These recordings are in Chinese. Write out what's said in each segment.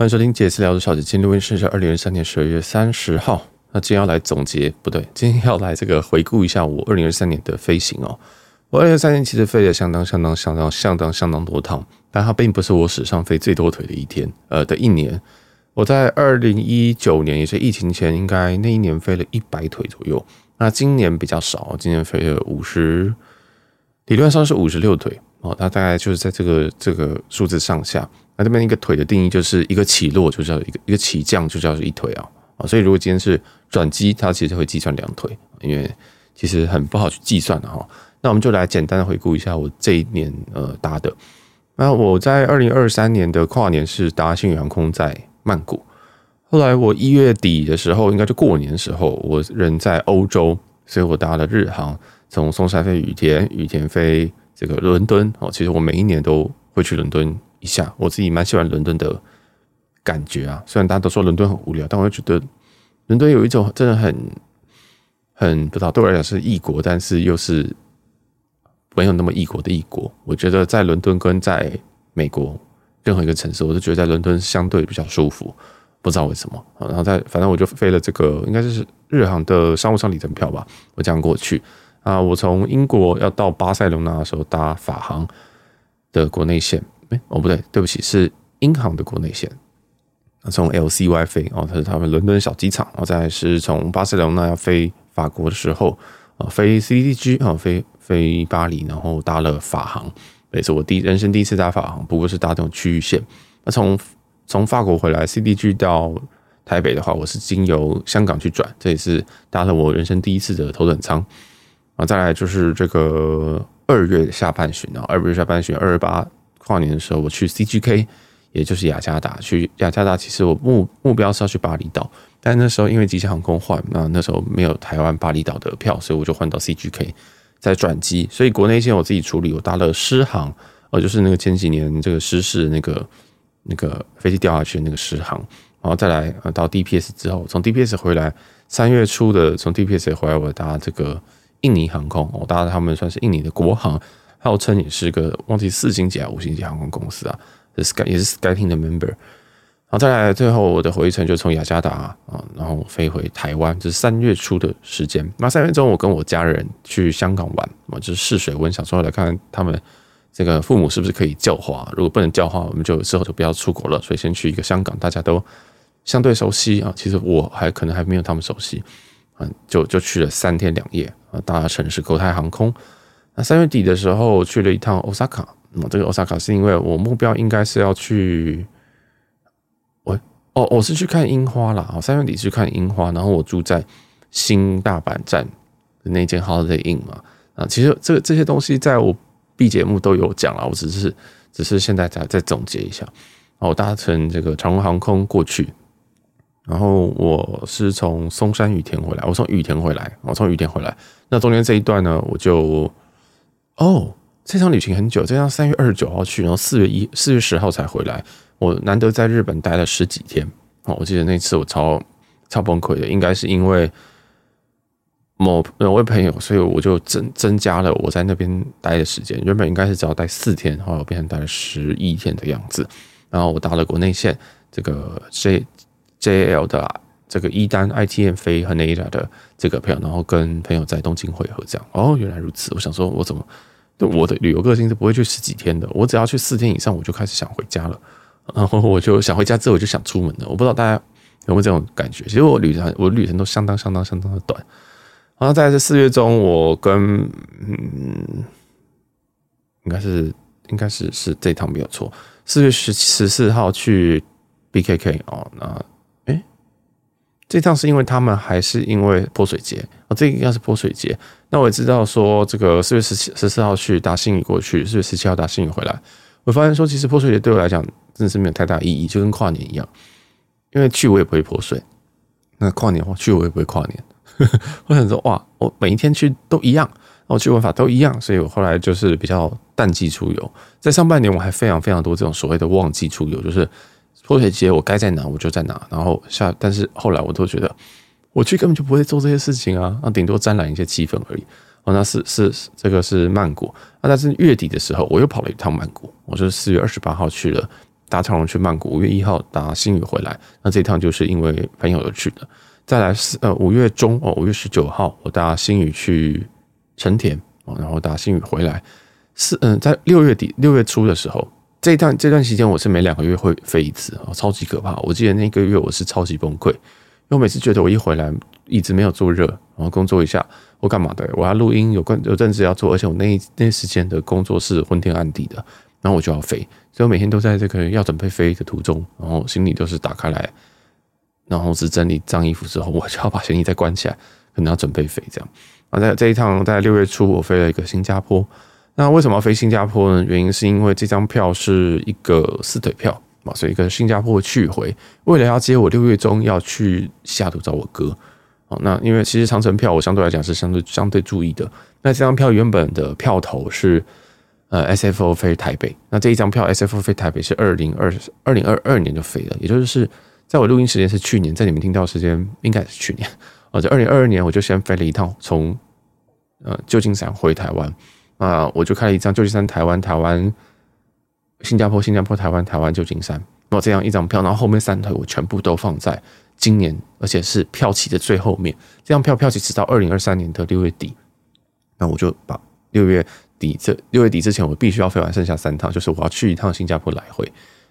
欢迎收听杰斯聊的小姐，今天录音是二零二三年十二月三十号。那今天要来总结，不对，今天要来这个回顾一下我二零二三年的飞行哦。我二零二三年其实飞了相当相当相当相当相当多趟，但它并不是我史上飞最多腿的一天，呃的一年。我在二零一九年，也是疫情前，应该那一年飞了一百腿左右。那今年比较少，今年飞了五十，理论上是五十六腿哦。它大概就是在这个这个数字上下。那这边一个腿的定义就是一个起落就叫一个一个起降就叫是一腿啊啊，所以如果今天是转机，它其实会计算两腿，因为其实很不好去计算的哈。那我们就来简单的回顾一下我这一年呃搭的。那我在二零二三年的跨年是搭新宇航空在曼谷，后来我一月底的时候，应该就过年的时候，我人在欧洲，所以我搭了日航从松山飞羽田，羽田飞这个伦敦哦。其实我每一年都会去伦敦。一下，我自己蛮喜欢伦敦的感觉啊。虽然大家都说伦敦很无聊，但我觉得伦敦有一种真的很很不知道，对我来讲是异国，但是又是没有那么异国的异国。我觉得在伦敦跟在美国任何一个城市，我都觉得在伦敦相对比较舒服，不知道为什么。然后在反正我就飞了这个，应该就是日航的商务舱里程票吧，我这样过去啊。我从英国要到巴塞隆纳的时候搭法航的国内线。哎，哦不对，对不起，是英航的国内线，从 LCY 飞哦，它是他们伦敦小机场，然后再是从巴塞隆那要飞法国的时候啊，飞 CDG 啊，飞飞巴黎，然后搭了法航，也是我第人生第一次搭法航，不过是搭这种区域线。那从从法国回来 CDG 到台北的话，我是经由香港去转，这也是搭了我人生第一次的头等舱啊。再来就是这个二月下半旬啊，二月下半旬二二八。跨年的时候，我去 CGK，也就是雅加达。去雅加达，其实我目目标是要去巴厘岛，但那时候因为吉祥航空换，那那时候没有台湾巴厘岛的票，所以我就换到 CGK 再转机。所以国内线我自己处理，我搭了狮航，哦，就是那个前几年这个失事那个那个飞机掉下去的那个狮航，然后再来呃到 DPS 之后，从 DPS 回来，三月初的从 DPS 回来，我搭这个印尼航空，我搭他们算是印尼的国航。号称也是个忘记四星级还是五星级航空公司啊，是 Sky 也是 SkyTeam 的 member。然后再来最后我的回程就从雅加达啊，然后飞回台湾，就是三月初的时间。那三月中我跟我家人去香港玩，我就是试水温，想说来看看他们这个父母是不是可以教化。如果不能教化，我们就之后就不要出国了。所以先去一个香港，大家都相对熟悉啊。其实我还可能还没有他们熟悉，嗯，就就去了三天两夜啊，搭乘是国泰航空。那三月底的时候去了一趟 Osaka，那这个 Osaka 是因为我目标应该是要去，我哦我是去看樱花啦，三月底去看樱花，然后我住在新大阪站的那间 Holiday Inn 嘛，啊，其实这这些东西在我 B 节目都有讲了，我只是只是现在再再总结一下，我搭乘这个长荣航空过去，然后我是从松山羽田回来，我从羽田回来，我从羽田回来，那中间这一段呢，我就。哦，这场旅行很久，这趟三月二十九号去，然后四月一四月十号才回来。我难得在日本待了十几天。哦，我记得那次我超超崩溃的，应该是因为某某位朋友，所以我就增增加了我在那边待的时间。原本应该是只要待四天，后来我变成待了十一天的样子。然后我搭了国内线，这个 J JL 的这个一单 ITM 飞和奈拉的这个票，然后跟朋友在东京会合，这样。哦，原来如此。我想说，我怎么？我的旅游个性是不会去十几天的，我只要去四天以上，我就开始想回家了。然后我就想回家之后，我就想出门了。我不知道大家有没有这种感觉？其实我旅程，我旅程都相当相当相当的短。然后在这四月中，我跟嗯，应该是应该是是这趟没有错。四月十十四号去 BKK 哦，那。这趟是因为他们还是因为泼水节哦，这个应该是泼水节。那我也知道说，这个四月十七、十四号去打新宇过去，四月十七号打新宇回来。我发现说，其实泼水节对我来讲真的是没有太大意义，就跟跨年一样。因为去我也不会泼水，那跨年的话去我也不会跨年。我想说，哇，我每一天去都一样，我去玩法都一样，所以我后来就是比较淡季出游。在上半年，我还非常非常多这种所谓的旺季出游，就是。泼水节我该在哪我就在哪，然后下，但是后来我都觉得我去根本就不会做这些事情啊，那顶多沾染一些气氛而已。哦，那是是这个是曼谷，那但是月底的时候我又跑了一趟曼谷，我是四月二十八号去了搭长荣去曼谷，五月一号搭新宇回来。那这一趟就是因为朋友而去的。再来是呃五月中哦，五月十九号我搭新宇去成田哦，然后搭新宇回来。是嗯，在六月底六月初的时候，这一段这段期间我是每两个月会飞一次啊，超级可怕。我记得那个月我是超级崩溃，因为我每次觉得我一回来椅子没有坐热，然后工作一下我干嘛的？我要录音，有关有正事要做，而且我那一那时间的工作是昏天暗地的，然后我就要飞，所以我每天都在这个要准备飞的途中，然后行李都是打开来，然后只整理脏衣服之后，我就要把行李再关起来，可能要准备飞这样。啊，在这一趟在六月初我飞了一个新加坡。那为什么要飞新加坡呢？原因是因为这张票是一个四腿票啊，所以一个新加坡去回。为了要接我六月中要去西雅图找我哥啊，那因为其实长城票我相对来讲是相对相对注意的。那这张票原本的票头是呃 SFO 飞台北，那这一张票 SFO 飞台北是二零二二零二二年就飞了，也就是在我录音时间是去年，在你们听到时间应该是去年啊，在二零二二年我就先飞了一趟从呃旧金山回台湾。啊，我就开了一张旧金山、台湾、台湾、新加坡、新加坡、台湾、台湾、旧金山，然后这样一张票，然后后面三腿我全部都放在今年，而且是票期的最后面。这张票票期直到二零二三年的六月底，那我就把六月底这六月底之前，我必须要飞完剩下三趟，就是我要去一趟新加坡来回，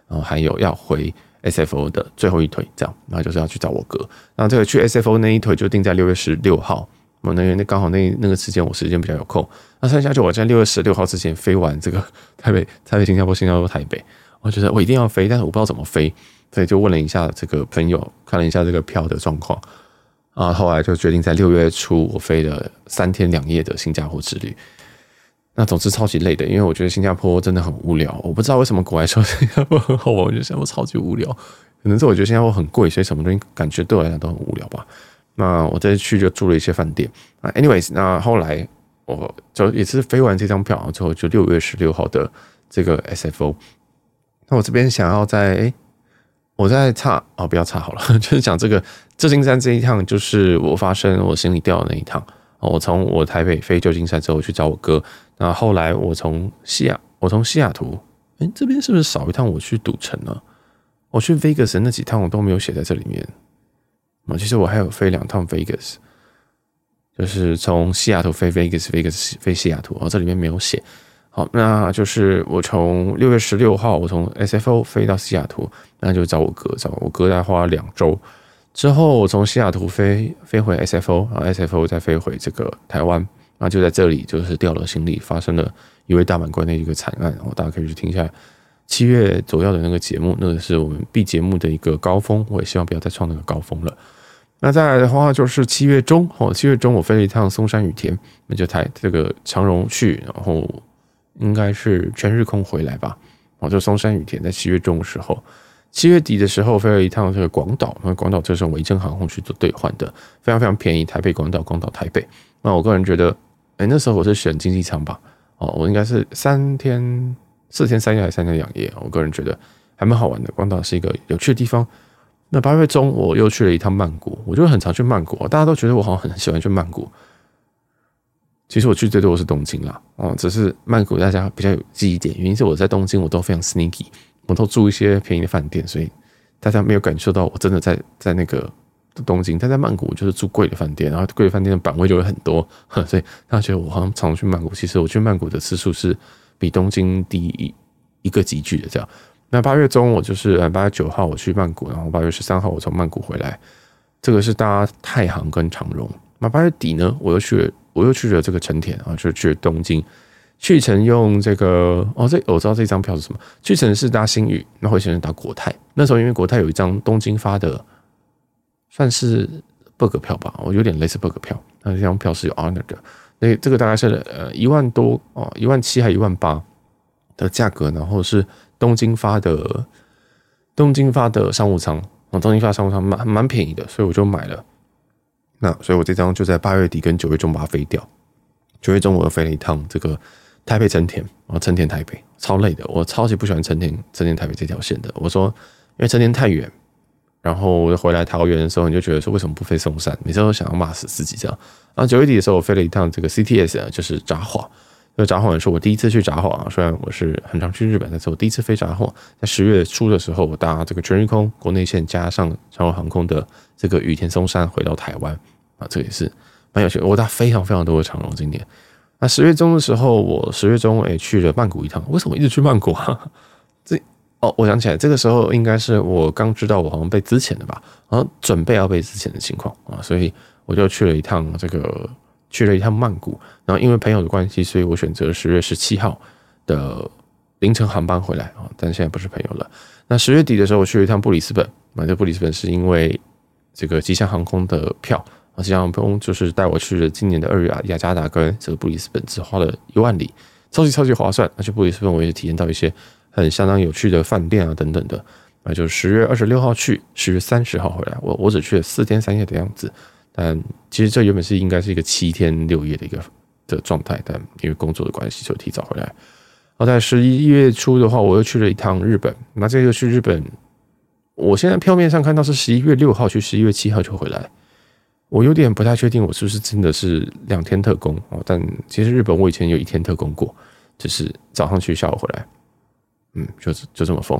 然后还有要回 SFO 的最后一腿，这样，然后就是要去找我哥。然后这个去 SFO 那一腿就定在六月十六号。我那个那刚好那那个时间我时间比较有空，那剩下就我在六月十六号之前飞完这个台北、台北、新加坡、新加坡、台北，我觉得我一定要飞，但是我不知道怎么飞，所以就问了一下这个朋友，看了一下这个票的状况，啊，后来就决定在六月初我飞了三天两夜的新加坡之旅。那总之超级累的，因为我觉得新加坡真的很无聊，我不知道为什么国外说 新加坡很好玩，我觉得新加坡超级无聊，可能是我觉得新加坡很贵，所以什么东西感觉对我来讲都很无聊吧。那我再去就住了一些饭店啊，anyways，那后来我就也是飞完这张票之后，就六月十六号的这个 SFO。那我这边想要在，哎，我在差哦，不要差好了，就是讲这个旧金山这一趟，就是我发生我行李掉的那一趟。我从我台北飞旧金山之后去找我哥，那后来我从西雅，我从西雅图，哎，这边是不是少一趟我去赌城呢？我去 Vegas 那几趟我都没有写在这里面。其实我还有飞两趟 Vegas，就是从西雅图飞 Vegas，Vegas 飞西雅图，哦，这里面没有写。好，那就是我从六月十六号，我从 SFO 飞到西雅图，那就找我哥，找我哥，再花了两周之后，我从西雅图飞飞回 SFO，然后 SFO 再飞回这个台湾，然后就在这里就是掉了行李，发生了一位大满贯的一个惨案，然后大家可以去听一下。七月左右的那个节目，那个是我们 B 节目的一个高峰，我也希望不要再创那个高峰了。那再来的话就是七月中哦，七月中我飞了一趟松山羽田，那就台这个长荣去，然后应该是全日空回来吧。哦，就松山羽田在七月中的时候，七月底的时候飞了一趟这个广岛，那广岛这是维珍航空去做兑换的，非常非常便宜，台北广岛，广岛台北。那我个人觉得，哎，那时候我是选经济舱吧，哦，我应该是三天。四天三夜还是三天两夜？我个人觉得还蛮好玩的。广岛是一个有趣的地方。那八月中我又去了一趟曼谷，我就很常去曼谷。大家都觉得我好像很喜欢去曼谷。其实我去最多的是东京啦，哦，只是曼谷大家比较有记忆点，原因是我在东京我都非常 sneaky，我都住一些便宜的饭店，所以大家没有感受到我真的在在那个东京。但在曼谷我就是住贵的饭店，然后贵的饭店的版位就会很多，所以大家觉得我好像常去曼谷。其实我去曼谷的次数是。比东京低一一个级距的这样，那八月中我就是呃八月九号我去曼谷，然后八月十三号我从曼谷回来，这个是搭太行跟长荣。那八月底呢，我又去了，我又去了这个成田啊，就去了东京。去程用这个哦，这我知道这张票是什么？去程是搭新宇，那回程是搭国泰。那时候因为国泰有一张东京发的，算是 bug 票吧，我有点类似 bug 票，那这张票是有 honor 的。那这个大概是呃一万多哦，一万七还一万八的价格，然后是东京发的东京发的商务舱啊，东京发商务舱蛮蛮便宜的，所以我就买了。那所以我这张就在八月底跟九月中把它飞掉。九月中我又飞了一趟这个台北成田啊，成田台北超累的，我超级不喜欢成田成田台北这条线的。我说因为成田太远。然后我回来桃园的时候，你就觉得说为什么不飞松山？每次都想要骂死自己这样。然后九月底的时候，我飞了一趟这个 CTS 啊，就是札幌。因为札幌是我第一次去札幌啊，虽然我是很常去日本，但是我第一次飞札幌，在十月初的时候，我搭这个全日空国内线加上长荣航空的这个羽田松山回到台湾啊，这也是蛮有趣的。我搭非常非常多的长荣今年。那十月中的时候，我十月中也去了曼谷一趟。为什么一直去曼谷啊？这哦，我想起来，这个时候应该是我刚知道我好像被资遣了吧，然后准备要被资遣的情况啊，所以我就去了一趟这个。去了一趟曼谷，然后因为朋友的关系，所以我选择十月十七号的凌晨航班回来啊。但现在不是朋友了。那十月底的时候，我去了一趟布里斯本，买的布里斯本是因为这个吉祥航空的票，吉祥航空就是带我去了今年的二月啊，雅加达跟这个布里斯本只花了一万里，超级超级划算。而且布里斯本我也体验到一些很相当有趣的饭店啊等等的。那就是十月二十六号去，十月三十号回来，我我只去了四天三夜的样子。但其实这原本是应该是一个七天六夜的一个的状态，但因为工作的关系就提早回来。然后在十一月初的话，我又去了一趟日本。那这个去日本，我现在票面上看到是十一月六号去，十一月七号就回来。我有点不太确定，我是不是真的是两天特工哦？但其实日本我以前有一天特工过，就是早上去，下午回来。嗯，就是就这么疯。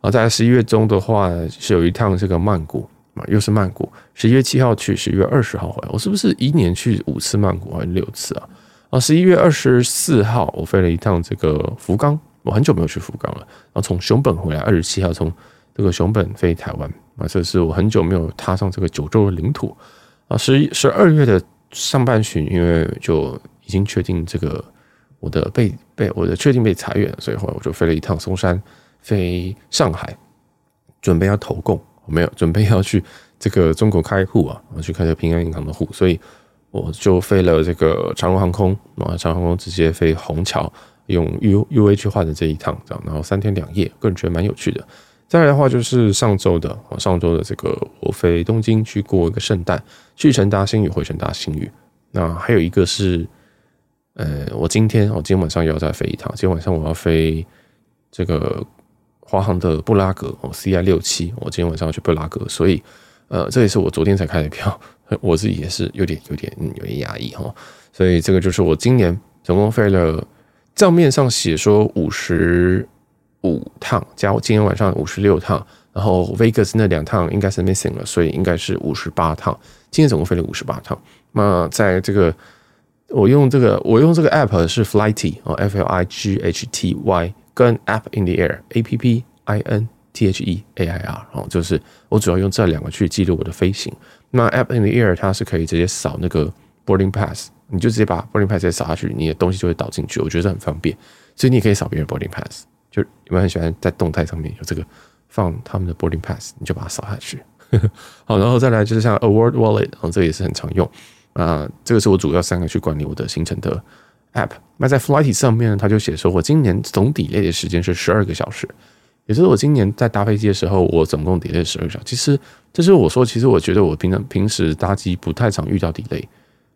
然后在十一月中的话，是有一趟这个曼谷。又是曼谷，十一月七号去，十一月二十号回来。我是不是一年去五次曼谷还是六次啊？啊，十一月二十四号我飞了一趟这个福冈，我很久没有去福冈了。然后从熊本回来，二十七号从这个熊本飞台湾啊，这是我很久没有踏上这个九州的领土啊。十一十二月的上半旬，因为就已经确定这个我的被被我的确定被裁员，所以后来我就飞了一趟松山，飞上海，准备要投共。我没有准备要去这个中国开户啊，我 去开这个平安银行的户，所以我就飞了这个长荣航空啊，长荣航空直接飞虹桥，用 U U A 去换的这一趟，这样，然后三天两夜，个人觉得蛮有趣的。再来的话就是上周的，上周的这个我飞东京去过一个圣诞，去程搭星宇，回程搭星宇。那还有一个是，呃，我今天我今天晚上又要再飞一趟，今天晚上我要飞这个。华航的布拉格哦，CI 六七，我今天晚上要去布拉格，所以呃，这也是我昨天才开的票，我自己也是有点有点嗯有点压抑哈，所以这个就是我今年总共飞了账面上写说五十五趟，加我今天晚上五十六趟，然后 Vegas 那两趟应该是 missing 了，所以应该是五十八趟，今天总共飞了五十八趟。那在这个我用这个我用这个 app 是 Flighty 哦，F L I G H T Y。跟 App in the Air，A P P I N T H E A I R，哦，就是我主要用这两个去记录我的飞行。那 App in the Air 它是可以直接扫那个 boarding pass，你就直接把 boarding pass 直接扫下去，你的东西就会导进去，我觉得很方便。所以你也可以扫别人 boarding pass，就有没有很喜欢在动态上面有这个放他们的 boarding pass，你就把它扫下去。好，然后再来就是像 Award Wallet，哦，这也是很常用啊，这个是我主要三个去管理我的行程的。App，那在 Flighty 上面呢，他就写说，我今年总 delay 的时间是十二个小时，也就是我今年在搭飞机的时候，我总共 delay 十二个小时。其实，这是我说，其实我觉得我平常平时搭机不太常遇到 delay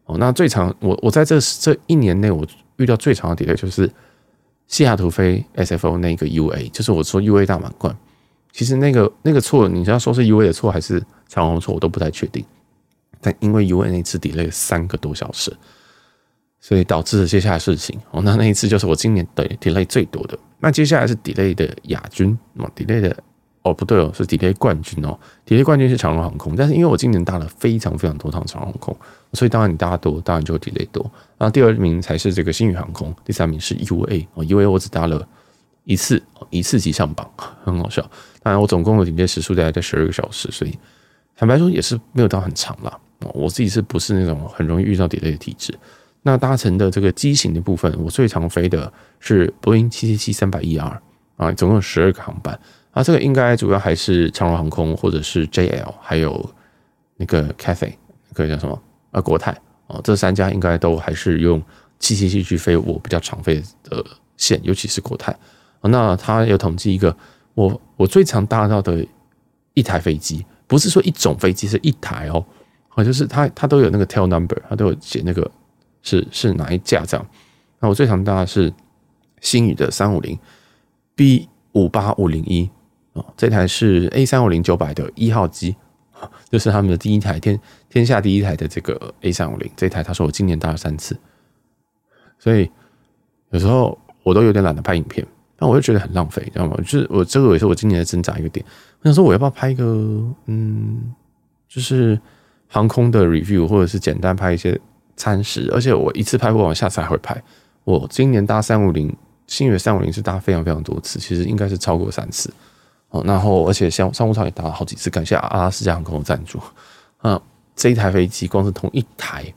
哦。那最长，我我在这这一年内，我遇到最长的 delay 就是西雅图飞 SFO 那个 UA，就是我说 UA 大满贯。其实那个那个错，你要说是 UA 的错还是长荣错，我都不太确定。但因为 UA 那次 delay 三个多小时。所以导致了接下来事情哦，那那一次就是我今年的 delay 最多的。那接下来是 delay 的亚军哦，delay 的哦不对哦，是 delay 冠军哦，delay 冠军是长荣航空。但是因为我今年搭了非常非常多趟长荣航空，所以当然你搭多，当然就 delay 多。然后第二名才是这个星宇航空，第三名是 UA 哦，UA 我只搭了一次，一次即上榜，很好笑。当然我总共的累计时数大概在十二个小时，所以坦白说也是没有到很长啦。我自己是不是那种很容易遇到 delay 的体质？那搭乘的这个机型的部分，我最常飞的是波音七七七三百 ER 啊，总共有十二个航班啊，这个应该主要还是长荣航空或者是 JL，还有那个 Cathay，那个叫什么啊国泰啊，这三家应该都还是用七七七去飞我比较常飞的线，尤其是国泰。那他有统计一个，我我最常搭到的一台飞机，不是说一种飞机，是一台哦，啊，就是它它都有那个 tail number，它都有写那个。是是哪一架这样？那我最常搭的是星宇的三五零 B 五八五零一哦，这台是 A 三五零九百的一号机，就是他们的第一台天天下第一台的这个 A 三五零。这台他说我今年搭了三次，所以有时候我都有点懒得拍影片，但我又觉得很浪费，知道吗？就是我这个也是我今年的挣扎一个点。我想说，我要不要拍一个嗯，就是航空的 review，或者是简单拍一些餐食？而且我一次拍不完，下次还会拍。我今年搭三五零，星月三五零是搭非常非常多次，其实应该是超过三次。哦，然后而且像商务舱也搭了好几次，感谢阿拉斯加航空赞助。那，这一台飞机光是同一台，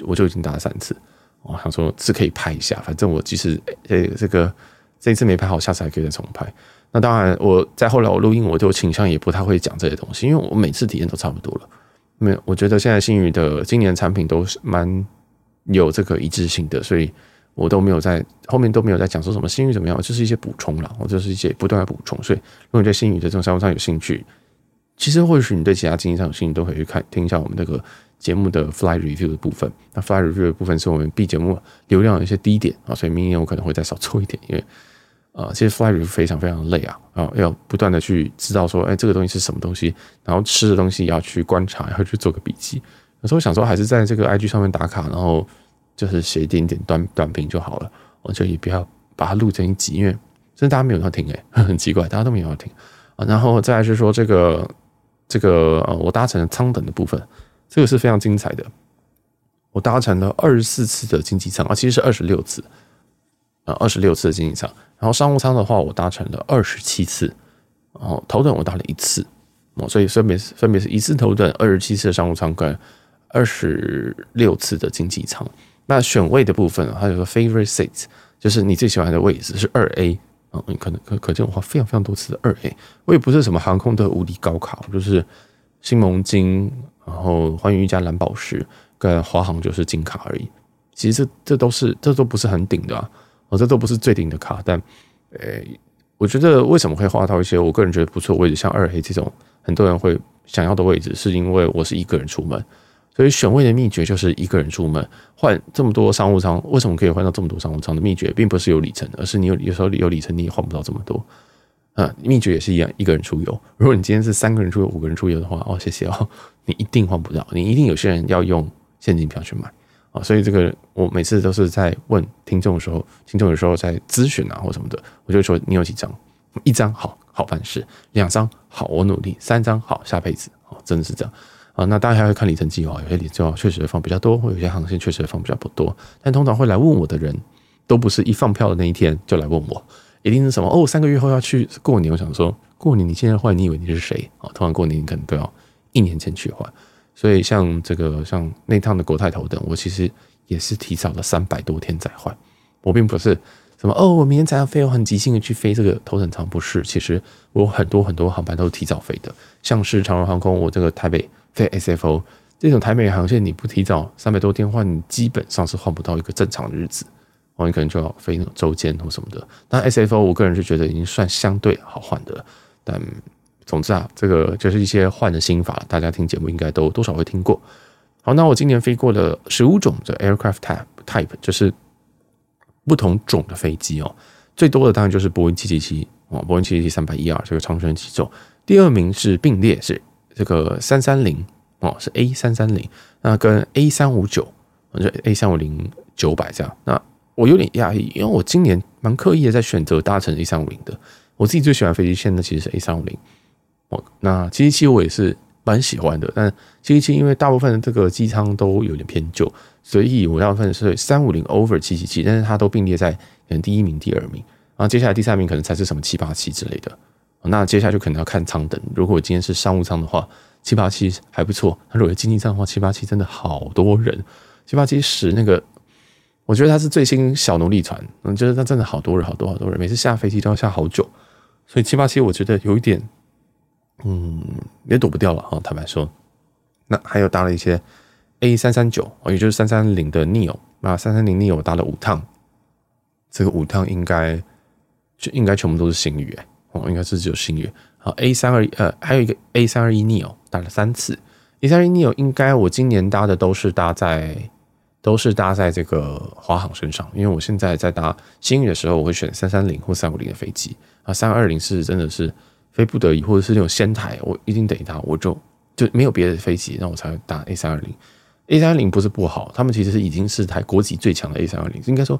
我就已经搭了三次。我想说是可以拍一下，反正我即使呃这个这一次没拍好，下次还可以再重拍。那当然，我在后来我录音，我就倾向也不太会讲这些东西，因为我每次体验都差不多了。没有，我觉得现在星宇的今年产品都是蛮有这个一致性的，所以我都没有在后面都没有在讲说什么星宇怎么样，就是一些补充啦，我就是一些不断的补充。所以如果你对星宇的这种商务舱有兴趣，其实或许你对其他经济舱有兴趣，都可以去看听一下我们这个。节目的 fly review 的部分，那 fly review 的部分是我们 B 节目流量的一些低点啊，所以明年我可能会再少做一点，因为啊，其实 fly review 非常非常累啊啊，要不断的去知道说，哎，这个东西是什么东西，然后吃的东西要去观察，要去做个笔记。有时候想说还是在这个 IG 上面打卡，然后就是写一点点短短评就好了，我就也不要把它录成一集，因为真的大家没有要听哎，很奇怪，大家都没有要听啊。然后再来是说这个这个呃，我搭乘的舱等的部分。这个是非常精彩的，我搭乘了二十四次的经济舱啊，其实是二十六次二十六次的经济舱。然后商务舱的话，我搭乘了二十七次，然后头等我搭了一次哦，所以分别是分别是一次头等，二十七次的商务舱跟二十六次的经济舱。那选位的部分啊，它有个 favorite seat，就是你最喜欢的位置是二 A 啊，你可能可可见我花非常非常多次的二 A，我也不是什么航空的无敌高卡，就是新盟金。然后寰宇一家蓝宝石跟华航就是金卡而已，其实这这都是这都不是很顶的啊，哦，这都不是最顶的卡，但，诶，我觉得为什么会花到一些我个人觉得不错位置，像二黑这种很多人会想要的位置，是因为我是一个人出门，所以选位的秘诀就是一个人出门换这么多商务舱，为什么可以换到这么多商务舱的秘诀，并不是有里程，而是你有有时候有里程你也换不到这么多。啊，秘诀也是一样，一个人出游。如果你今天是三个人出游、五个人出游的话，哦，谢谢哦，你一定换不到，你一定有些人要用现金票去买啊。所以这个我每次都是在问听众的时候，听众有时候在咨询啊或什么的，我就说你有几张？一张好好办事，两张好我努力，三张好下辈子哦，真的是这样啊。那大家还会看里程计划，有些里程计划确实会放比较多，或有些航线确实会放比较不多。但通常会来问我的人都不是一放票的那一天就来问我。一定是什么哦？三个月后要去过年，我想说过年你现在换，你以为你是谁啊？通常过年你可能都要一年前去换，所以像这个像那趟的国泰头等，我其实也是提早了三百多天再换。我并不是什么哦，我明天才要飞，我很急性的去飞这个头等舱，不是。其实我很多很多航班都是提早飞的，像是长荣航空，我这个台北飞 SFO 这种台北航线，你不提早三百多天换，基本上是换不到一个正常的日子。你可能就要飞那种周间或什么的。但 SFO 我个人是觉得已经算相对好换的。但总之啊，这个就是一些换的心法，大家听节目应该都多少会听过。好，那我今年飞过了十五种的 aircraft type type，就是不同种的飞机哦。最多的当然就是波音七七七哦，波音七七七三百一二这个长程机种。第二名是并列是这个三三零哦，是 A 三三零，那跟 A 三五九，就 A 三五零九百这样那。我有点讶异，因为我今年蛮刻意的在选择搭乘 A 三五零的。我自己最喜欢飞机线的其实是 A 三五零。哦，那七七七我也是蛮喜欢的，但七七七因为大部分的这个机舱都有点偏旧，所以我大部分是三五零 over 七七七，但是它都并列在可能第一名、第二名，然后接下来第三名可能才是什么七八七之类的。那接下来就可能要看舱等，如果今天是商务舱的话，七八七还不错；那如果经济舱的话，七八七真的好多人，七八七十那个。我觉得它是最新小奴隶船，嗯，就是它真的好多人，好多好多人，每次下飞机都要下好久，所以七八七我觉得有一点，嗯，也躲不掉了啊。坦白说，那还有搭了一些 A 三三九，也就是三三零的 Neo，那三三零 Neo 搭了五趟，这个五趟应该就应该全部都是星宇哎，哦，应该是只有星宇。好，A 三二呃，还有一个 A 三二一 Neo 搭了三次，A 三二一 Neo 应该我今年搭的都是搭在。都是搭在这个华航身上，因为我现在在搭星宇的时候，我会选三三零或三五零的飞机啊，三二零是真的是非不得已，或者是那种仙台，我一定得搭，我就就没有别的飞机，那我才会搭 A 三二零。A 三二零不是不好，他们其实是已经是台国际最强的 A 三二零，应该说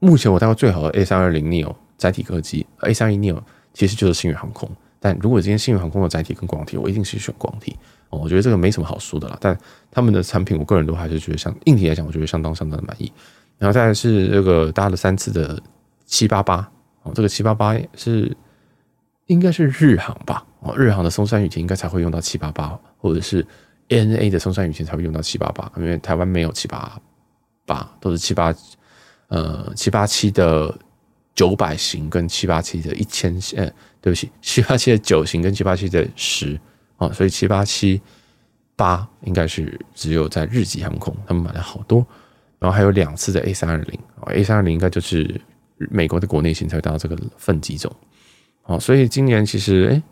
目前我带过最好的 A 三二零 neo 载体客机，A 三一 neo 其实就是星宇航空。但如果今天星宇航空的载体跟广体，我一定是选广体。哦，我觉得这个没什么好说的啦。但他们的产品，我个人都还是觉得像硬体来讲，我觉得相当相当的满意。然后再是这个搭了三次的七八八哦，这个七八八是应该是日航吧？哦，日航的松山羽田应该才会用到七八八，或者是 ANA 的松山羽田才会用到七八八，因为台湾没有七八八，都是七八呃七八七的九百型跟七八七的一千呃，对不起，七八七的九型跟七八七的十啊，所以七八七八应该是只有在日籍航空他们买了好多。然后还有两次的 A 三二零，A 三二零应该就是美国的国内型才会达到这个分机种，好，所以今年其实哎，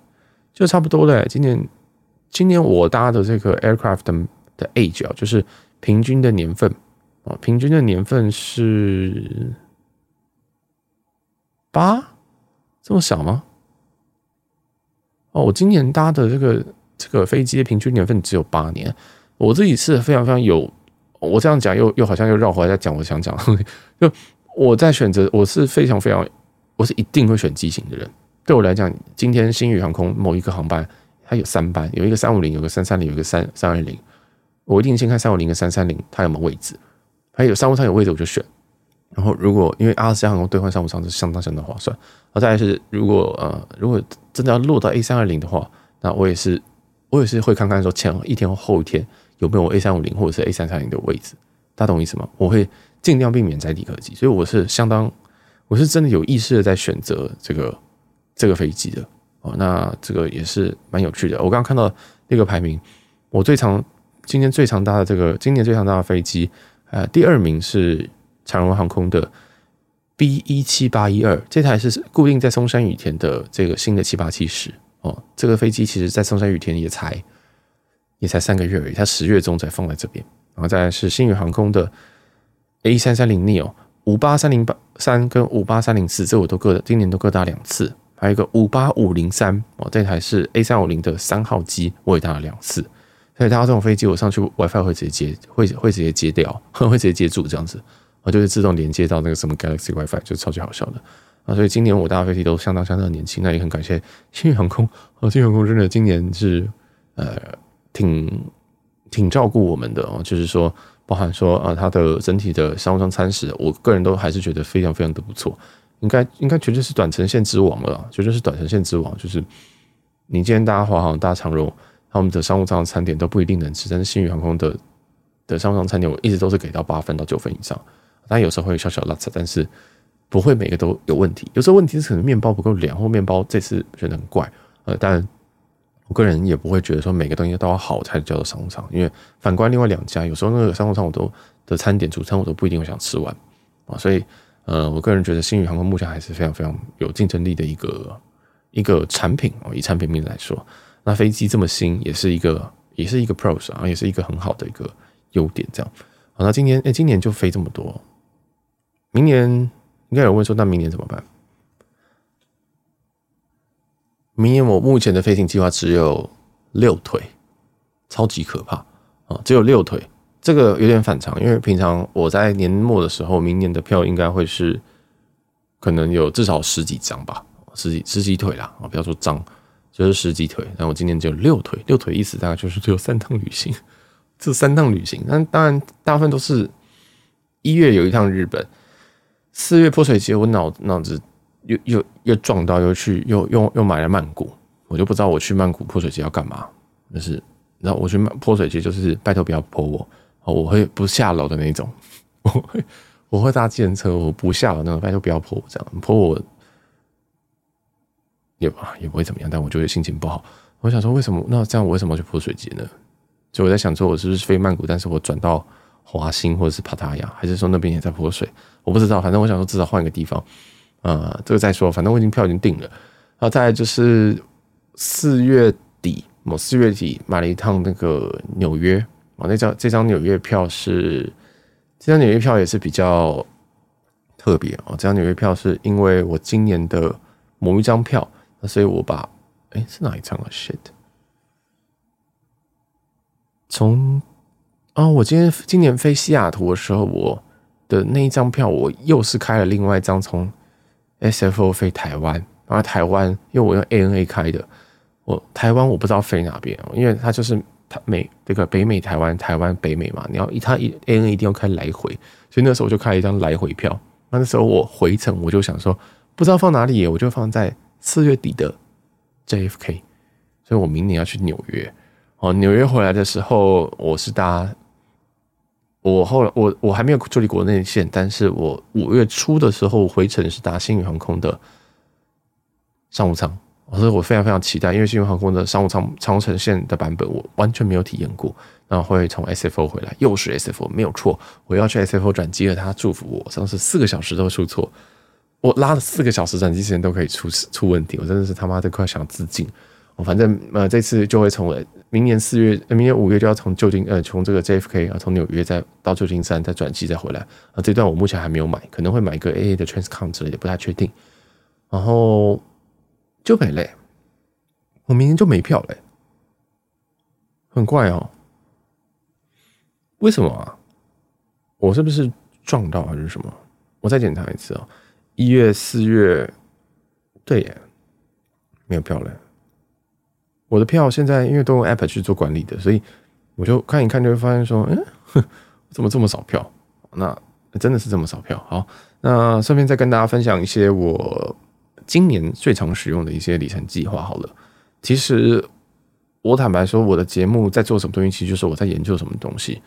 就差不多了。今年今年我搭的这个 aircraft 的，的 age 啊，就是平均的年份啊，平均的年份是八，这么小吗？哦，我今年搭的这个这个飞机的平均年份只有八年，我自己是非常非常有。我这样讲又又好像又绕回来再讲我想讲，就我在选择，我是非常非常，我是一定会选机型的人。对我来讲，今天星宇航空某一个航班，它有三班，有一个三五零，有个三三零，有个三三二零，我一定先看三五零跟三三零它有没有位置，还有商务舱有位置我就选。然后如果因为阿拉斯加航空兑换商务舱是相当相当划算，然后再来是如果呃如果真的要落到 A 三二零的话，那我也是我也是会看看说前一天或后一天。有没有 A 三五零或者是 A 三三零的位置？大家懂我意思吗？我会尽量避免载体客机，所以我是相当，我是真的有意识的在选择这个这个飞机的哦。那这个也是蛮有趣的。我刚刚看到那个排名，我最长今天最长搭的这个今年最长搭的飞机，呃，第二名是长荣航空的 B 一七八一二，这台是固定在松山羽田的这个新的七八七十哦。这个飞机其实在松山羽田也才。也才三个月而已，它十月中才放在这边，然后再来是新宇航空的 A 三三零 neo 五八三零八三跟五八三零四，这我都各今年都各搭两次，还有一个五八五零三哦，这台是 A 三五零的三号机，我也搭了两次。所以搭这种飞机，我上去 WiFi 会直接接，会会直接接掉，会直接接住这样子，我就是自动连接到那个什么 Galaxy WiFi，就超级好笑的啊！所以今年我搭飞机都相当相当的年轻，那也很感谢 新宇航空哦，新宇航空真的今年是呃。挺挺照顾我们的哦，就是说，包含说啊，它的整体的商务舱餐食，我个人都还是觉得非常非常的不错，应该应该绝对是短程线之王了，绝对是短程线之王。就是你今天搭华航、搭长荣，他们的商务舱餐点都不一定能吃，但是新宇航空的的商务舱餐点，我一直都是给到八分到九分以上，但有时候会有小小落差，但是不会每个都有问题。有时候问题是可能面包不够凉，或面包这次觉得很怪，呃，但。我个人也不会觉得说每个东西都要好才叫做商务舱，因为反观另外两家，有时候那个商务舱我都的餐点主餐我都不一定会想吃完啊，所以呃，我个人觉得星宇航空目前还是非常非常有竞争力的一个一个产品哦，以产品名来说，那飞机这么新，也是一个也是一个 pros 啊，也是一个很好的一个优点，这样好，那今年哎，今年就飞这么多，明年应该有问说，那明年怎么办？明年我目前的飞行计划只有六腿，超级可怕啊！只有六腿，这个有点反常，因为平常我在年末的时候，明年的票应该会是可能有至少十几张吧，十几十几腿啦啊！不要说张，就是十几腿。但我今年只有六腿，六腿意思大概就是只有三趟旅行，这三趟旅行。那当然，大部分都是一月有一趟日本，四月泼水节，我脑脑子。又又又撞到，又去又又又买了曼谷，我就不知道我去曼谷泼水节要干嘛。就是，然后我去曼泼水节，就是拜托不要泼我，哦我会不下楼的那种。我会我会搭计程车，我不下楼那种。拜托不要泼我，这样泼我也也不会怎么样，但我就会心情不好。我想说，为什么那这样我为什么要去泼水节呢？就我在想说，我是不是飞曼谷，但是我转到华欣或者是帕塔亚，还是说那边也在泼水？我不知道，反正我想说至少换一个地方。呃，这个再说，反正我已经票已经订了。然后再来就是四月底，我四月底买了一趟那个纽约，哦，那张这张纽约票是这张纽约票也是比较特别哦。这张纽约票是因为我今年的某一张票，所以我把哎是哪一张啊？shit，从啊，我今天今年飞西雅图的时候，我。的那一张票，我又是开了另外一张从 SFO 飞台湾，然后台湾因为我用 ANA 开的，我台湾我不知道飞哪边，因为它就是它美这个北美台湾台湾北美嘛，你要一它一 A N 一定要开来回，所以那时候我就开了一张来回票。那那时候我回程我就想说，不知道放哪里，我就放在四月底的 JFK，所以我明年要去纽约。哦，纽约回来的时候，我是搭。我后来我我还没有处理国内线，但是我五月初的时候回程是搭星宇航空的商务舱，所以我非常非常期待，因为新宇航空的商务舱长城线的版本我完全没有体验过，然后会从 SFO 回来，又是 SFO 没有错，我要去 SFO 转机了，他祝福我，上次四个小时都出错，我拉了四个小时转机时间都可以出出问题，我真的是他妈的快想自尽。我反正呃这次就会从明年四月，明年五月就要从旧金呃从这个 JFK 啊从纽约再到旧金山再转机再回来啊，这段我目前还没有买，可能会买一个 AA 的 Transcon 之类的，不太确定。然后就没嘞，我明年就没票嘞，很怪哦。为什么啊？我是不是撞到还是什么？我再检查一次、哦，一月四月，对耶，没有票嘞。我的票现在因为都用 App 去做管理的，所以我就看一看，就会发现说，嗯，怎么这么少票？那真的是这么少票？好，那顺便再跟大家分享一些我今年最常使用的一些里程计划。好了，其实我坦白说，我的节目在做什么东西，其实就是我在研究什么东西，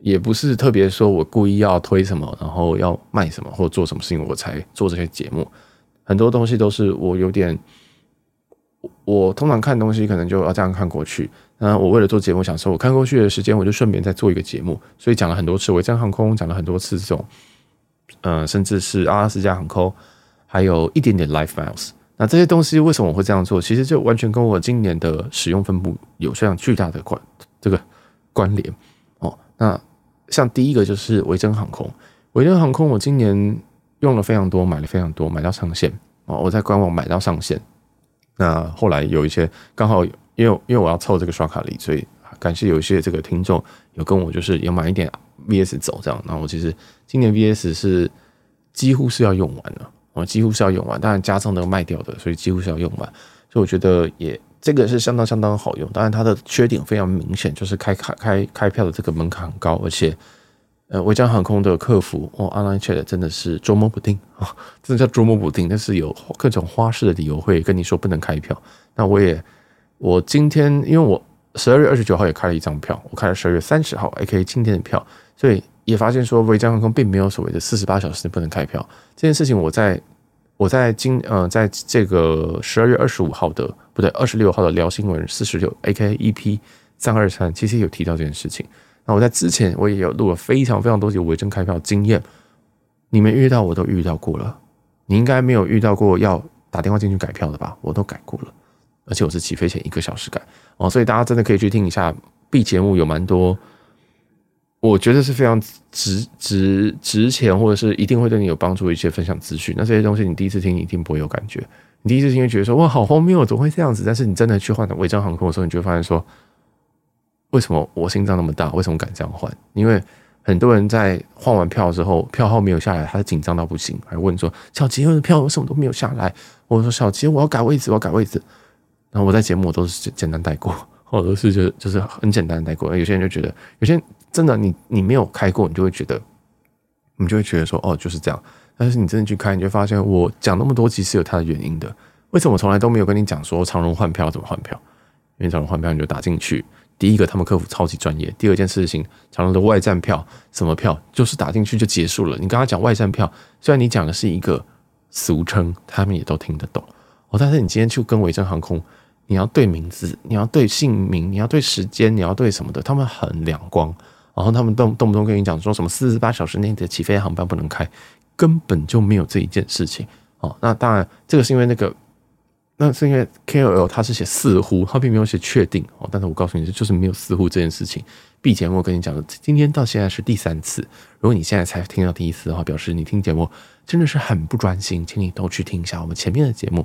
也不是特别说我故意要推什么，然后要卖什么，或者做什么事情我才做这些节目。很多东西都是我有点。我通常看东西可能就要这样看过去。那我为了做节目，想说我看过去的时间，我就顺便再做一个节目。所以讲了很多次维珍航空，讲了很多次这种，呃，甚至是阿拉斯加航空，还有一点点 Life Miles。那这些东西为什么我会这样做？其实就完全跟我今年的使用分布有非常巨大的关这个关联哦。那像第一个就是维珍航空，维珍航空我今年用了非常多，买了非常多，买到上线哦。我在官网买到上线。那后来有一些刚好，因为因为我要凑这个刷卡礼，所以感谢有一些这个听众有跟我就是有买一点 VS 走这样。那我其实今年 VS 是几乎是要用完了，我几乎是要用完，当然加上那个卖掉的，所以几乎是要用完。所以我觉得也这个是相当相当好用，当然它的缺点非常明显，就是开卡开开票的这个门槛很高，而且。呃，维珍航空的客服哦，online chat 真的是捉摸不定啊，真的叫捉摸不定。但是有各种花式的理由会跟你说不能开票。那我也，我今天因为我十二月二十九号也开了一张票，我开了十二月三十号 A K 今天的票，所以也发现说维珍航空并没有所谓的四十八小时不能开票这件事情。我在我在今呃，在这个十二月二十五号的不对二十六号的聊新闻四十六 A K E P 三二三，其实有提到这件事情。那我在之前我也有录了非常非常多集维珍开票经验，你们遇到我都遇到过了，你应该没有遇到过要打电话进去改票的吧？我都改过了，而且我是起飞前一个小时改哦，所以大家真的可以去听一下 B 节目，有蛮多，我觉得是非常值值值钱，或者是一定会对你有帮助的一些分享资讯。那这些东西你第一次听，你一定不会有感觉，你第一次听会觉得说哇好荒谬，怎么会这样子？但是你真的去换维珍航空的时候，你就会发现说。为什么我心脏那么大？为什么敢这样换？因为很多人在换完票之后，票号没有下来，他紧张到不行，还问说：“小杰，我的票为什么都没有下来？”我说：“小杰，我要改位置，我要改位置。”然后我在节目我都是简单带过，或者是就就是很简单的带过。有些人就觉得，有些真的你你没有开过，你就会觉得，你就会觉得说：“哦，就是这样。”但是你真的去开，你就发现我讲那么多集是有它的原因的。为什么我从来都没有跟你讲说长荣换票怎么换票？因为长荣换票你就打进去。第一个，他们客服超级专业。第二件事情，长荣的外站票，什么票，就是打进去就结束了。你跟他讲外站票，虽然你讲的是一个俗称，他们也都听得懂。哦，但是你今天去跟维珍航空，你要对名字，你要对姓名，你要对时间，你要对什么的，他们很两光。然后他们动动不动跟你讲说什么四十八小时内的起飞航班不能开，根本就没有这一件事情。哦，那当然，这个是因为那个。那是因为 KOL 他是写似乎，他并没有写确定哦。但是我告诉你，就是没有似乎这件事情。B 节目跟你讲的，今天到现在是第三次。如果你现在才听到第一次的话，表示你听节目真的是很不专心，请你都去听一下我们前面的节目。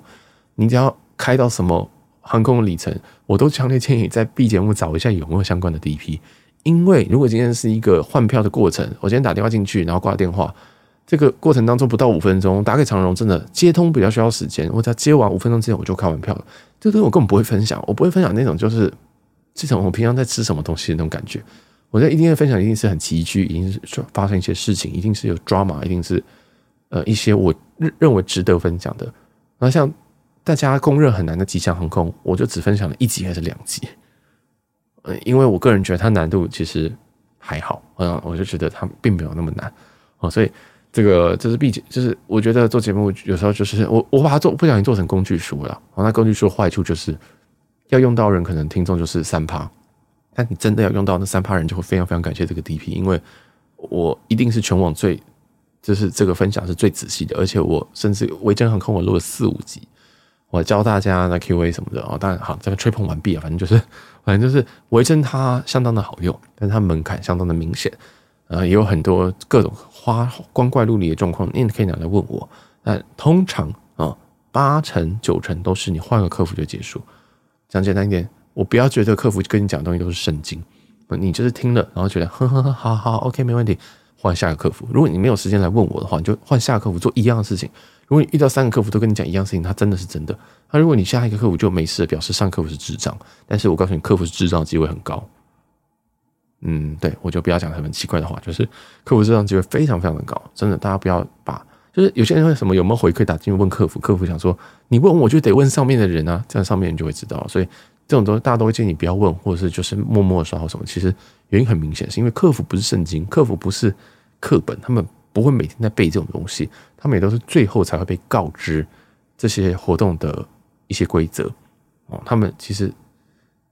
你只要开到什么航空里程，我都强烈建议你在 B 节目找一下有没有相关的 DP，因为如果今天是一个换票的过程，我今天打电话进去，然后挂电话，这个过程当中不到五分钟，打给长荣真的接通比较需要时间，我在接完五分钟之前我就开完票了。这个我根本不会分享，我不会分享那种就是这种我平常在吃什么东西的那种感觉。我在一定的分享一定是很崎岖，一定是发生一些事情，一定是有 drama，一定是呃一些我认认为值得分享的。那像大家公认很难的吉祥航空，我就只分享了一集还是两集。嗯因为我个人觉得它难度其实还好，嗯，我就觉得它并没有那么难哦，所以这个这是毕竟就是我觉得做节目有时候就是我我把它做不小心做成工具书了，哦，那工具书坏处就是要用到人，可能听众就是三趴，但你真的要用到那三趴人，就会非常非常感谢这个 DP，因为我一定是全网最就是这个分享是最仔细的，而且我甚至维珍航空我录了四五集。我教大家那 Q&A 什么的哦，当然好，这个吹捧完毕啊，反正就是，反正就是维珍它相当的好用，但是它门槛相当的明显，呃，也有很多各种花光怪陆离的状况，你也可以拿来问我。但通常啊，八成九成都是你换个客服就结束。讲简单一点，我不要觉得客服跟你讲东西都是圣经，你就是听了然后觉得呵呵呵，好好 OK 没问题，换下个客服。如果你没有时间来问我的话，你就换下个客服做一样的事情。如果你遇到三个客服都跟你讲一样事情，他真的是真的。那如果你下一个客服就没事，表示上客服是智障。但是我告诉你，客服是智障机会很高。嗯，对，我就不要讲很奇怪的话，就是客服智障机会非常非常的高，真的，大家不要把就是有些人会什么有没有回馈打进去问客服，客服想说你问我就得问上面的人啊，这样上面人就会知道。所以这种东西大家都会建议你不要问，或者是就是默默的刷或什么。其实原因很明显，是因为客服不是圣经，客服不是 课本，他们。不会每天在背这种东西，他们也都是最后才会被告知这些活动的一些规则哦。他们其实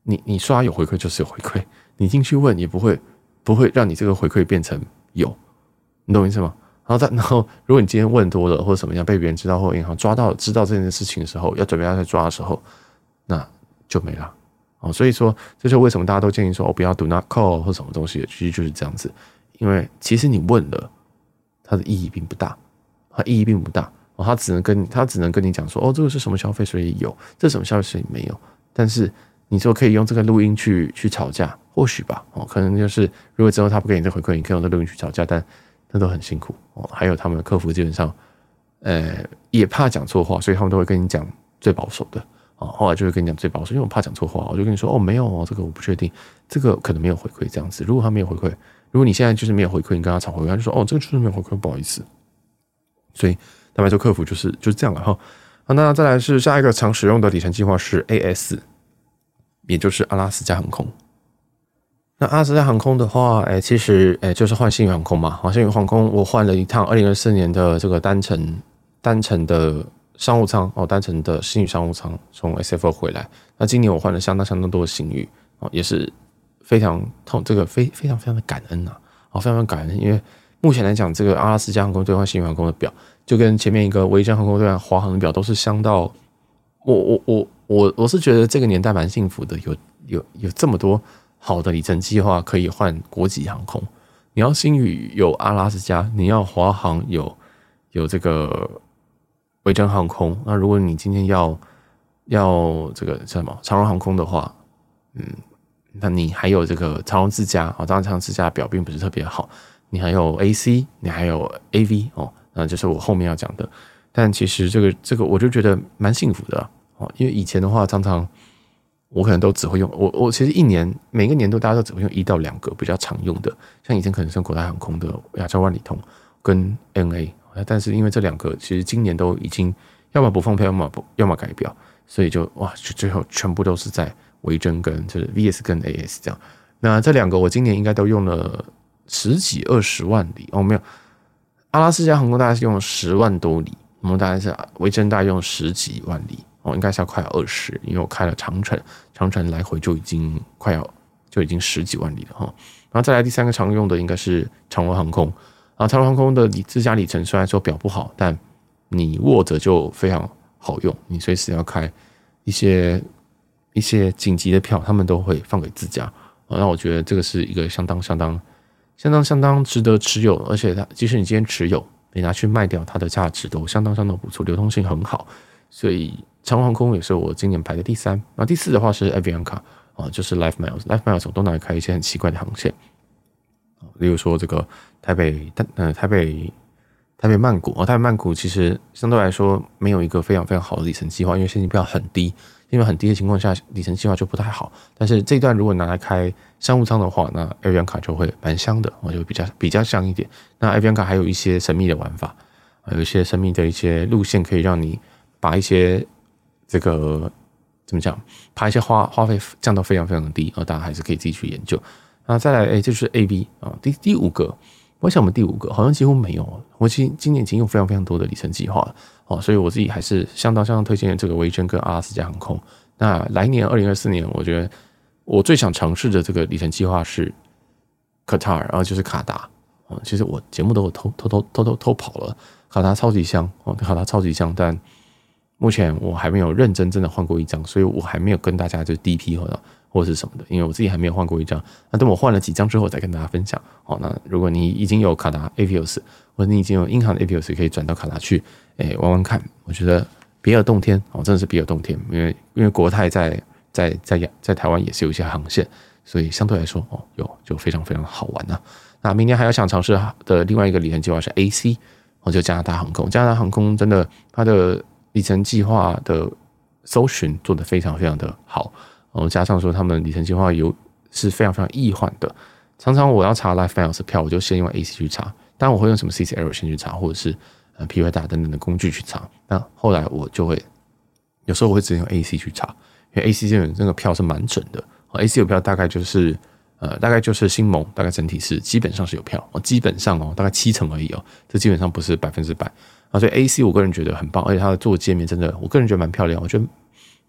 你你刷有回馈就是有回馈，你进去问也不会不会让你这个回馈变成有，你懂我意思吗？然后再然后，如果你今天问多了或者什么样被别人知道或银行抓到知道这件事情的时候，要准备要再抓的时候，那就没了哦。所以说，这就为什么大家都建议说，我不要 do not call 或什么东西，其实就是这样子，因为其实你问了。它的意义并不大，它意义并不大哦，它只能跟他只能跟你讲说，哦，这个是什么消费，所以有；这什么消费，所以没有。但是你说可以用这个录音去去吵架，或许吧，哦，可能就是如果之后他不给你这回馈，你可以用这录音去吵架，但那都很辛苦哦。还有他们的客服基本上，呃，也怕讲错话，所以他们都会跟你讲最保守的哦。后来就会跟你讲最保守，因为我怕讲错话，我就跟你说，哦，没有哦，这个我不确定，这个可能没有回馈这样子。如果他没有回馈。如果你现在就是没有回馈，你跟他吵回馈，他就说哦，这个就是没有回馈，不好意思。所以坦白说，客服就是就是这样了哈。好，那再来是下一个常使用的里程计划是 AS，也就是阿拉斯加航空。那阿拉斯加航空的话，哎，其实哎就是换星宇航空嘛。好，星宇航空我换了一趟二零二四年的这个单程单程的商务舱哦，单程的星宇商务舱从 SFO 回来。那今年我换了相当相当多的星宇哦，也是。非常痛，这个非非常非常的感恩呐，啊，非常非常感恩，因为目前来讲，这个阿拉斯加航空兑换新宇航空的表，就跟前面一个维珍航空兑换华航的表都是相到，我我我我我是觉得这个年代蛮幸福的，有有有这么多好的里程计划可以换国际航空，你要新宇有阿拉斯加，你要华航有有这个维珍航空，那如果你今天要要这个叫什么长荣航空的话，嗯。那你还有这个长荣自驾啊，当然长荣自驾表并不是特别好。你还有 AC，你还有 AV 哦，那就是我后面要讲的。但其实这个这个，我就觉得蛮幸福的哦，因为以前的话，常常我可能都只会用我我其实一年每个年度大家都只会用一到两个比较常用的，像以前可能是国泰航空的亚洲万里通跟 NA，但是因为这两个其实今年都已经要么不放票，要么不要么改表，所以就哇，就最后全部都是在。维珍跟就是 VS 跟 AS 这样，那这两个我今年应该都用了十几二十万里哦，没有，阿拉斯加航空大概是用了十万多里，我们大概是维珍大概用十几万里哦，应该是要快二十，因为我开了长城，长城来回就已经快要就已经十几万里了哈。然后再来第三个常用的应该是长荣航空啊，长荣航空的里自驾里程虽然说表不好，但你握着就非常好用，你随时要开一些。一些紧急的票，他们都会放给自家啊。那我觉得这个是一个相当相当相当相当值得持有，而且它即使你今天持有，你拿去卖掉，它的价值都相当相当不错，流通性很好。所以长荣航空也是我今年排的第三。那第四的话是 Avianca 啊，就是 Life Miles，Life Miles 我都拿来开一些很奇怪的航线，例如说这个台北，呃，台北。台北曼谷啊，台北曼谷其实相对来说没有一个非常非常好的里程计划，因为现金票很低，因为很低的情况下，里程计划就不太好。但是这一段如果拿来开商务舱的话，那 a v i a n 卡就会蛮香的，我就比较比较香一点。那 a v i a n 卡还有一些神秘的玩法，有一些神秘的一些路线，可以让你把一些这个怎么讲，把一些花花费降到非常非常的低啊，大家还是可以自己去研究。那再来，哎，就是 AB 啊，第第五个。我想我们第五个好像几乎没有，我今今年已经有非常非常多的里程计划了哦，所以我自己还是相当相当推荐这个维珍跟阿拉斯加航空。那来年二零二四年，我觉得我最想尝试的这个里程计划是 Qatar，然后就是卡达哦。其实我节目都有偷偷偷偷偷偷跑了，卡达超级香哦，卡达超级香，但目前我还没有认真真的换过一张，所以我还没有跟大家就第一批或或是什么的，因为我自己还没有换过一张。那等我换了几张之后，再跟大家分享。好，那如果你已经有卡达 Avios，或者你已经有银行的 Avios，可以转到卡达去，哎，玩玩看。我觉得别有洞天哦，真的是别有洞天。因为因为国泰在在在在，台湾也是有一些航线，所以相对来说哦，有就非常非常好玩呐、那明年还要想尝试的另外一个里程计划是 AC，哦，就加拿大航空。加拿大航空真的它的里程计划的搜寻做得非常非常的好。然后加上说，他们里程计划有是非常非常易换的。常常我要查 Life Miles 票，我就先用 AC 去查。当然我会用什么 CCL 先去查，或者是呃 P Y 大等等的工具去查。那后来我就会有时候我会直接用 AC 去查，因为 AC 这种这个票是蛮准的。AC 有票大概就是呃大概就是新盟，大概整体是基本上是有票哦，基本上哦大概七成而已哦，这基本上不是百分之百啊。所以 AC 我个人觉得很棒，而且它的做界面真的，我个人觉得蛮漂亮，我觉得。